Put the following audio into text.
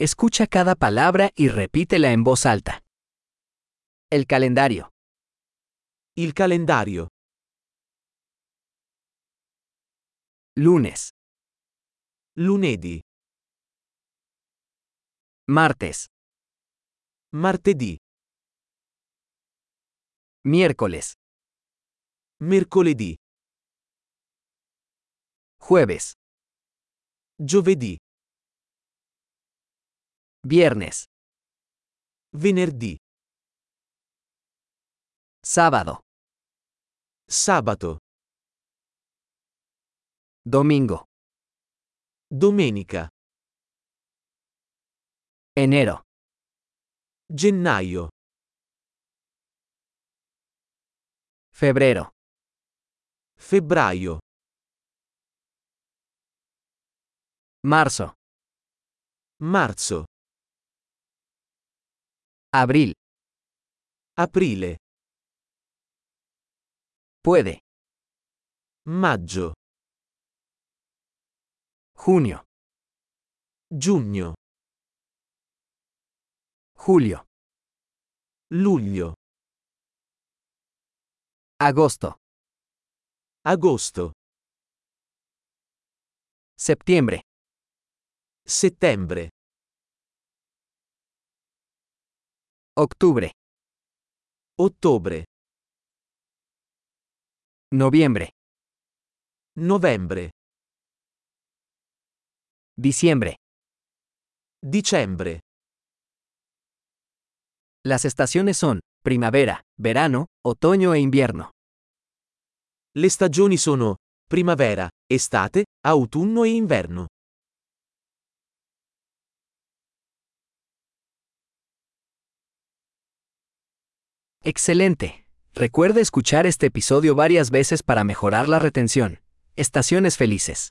Escucha cada palabra y repítela en voz alta. El calendario, Il calendario. lunes, Lunedì. martes, Martedì. miércoles, Mercoledì. jueves, Giovedì. Viernes, Venerdì. sábado, Sabato. domingo, Domenica. enero, Gennaio. febrero, Febbraio. marzo, Marzo. Abril, Aprile. puede, Maggio. junio, Giugno. julio, Luglio. agosto, Agosto. septiembre, Settembre. Octubre, Ottobre. noviembre, Novembre. diciembre. Dicembre. Las estaciones son primavera, verano, otoño e invierno. Le stagioni sono primavera, estate, autunno e inverno. Excelente. Recuerda escuchar este episodio varias veces para mejorar la retención. Estaciones felices.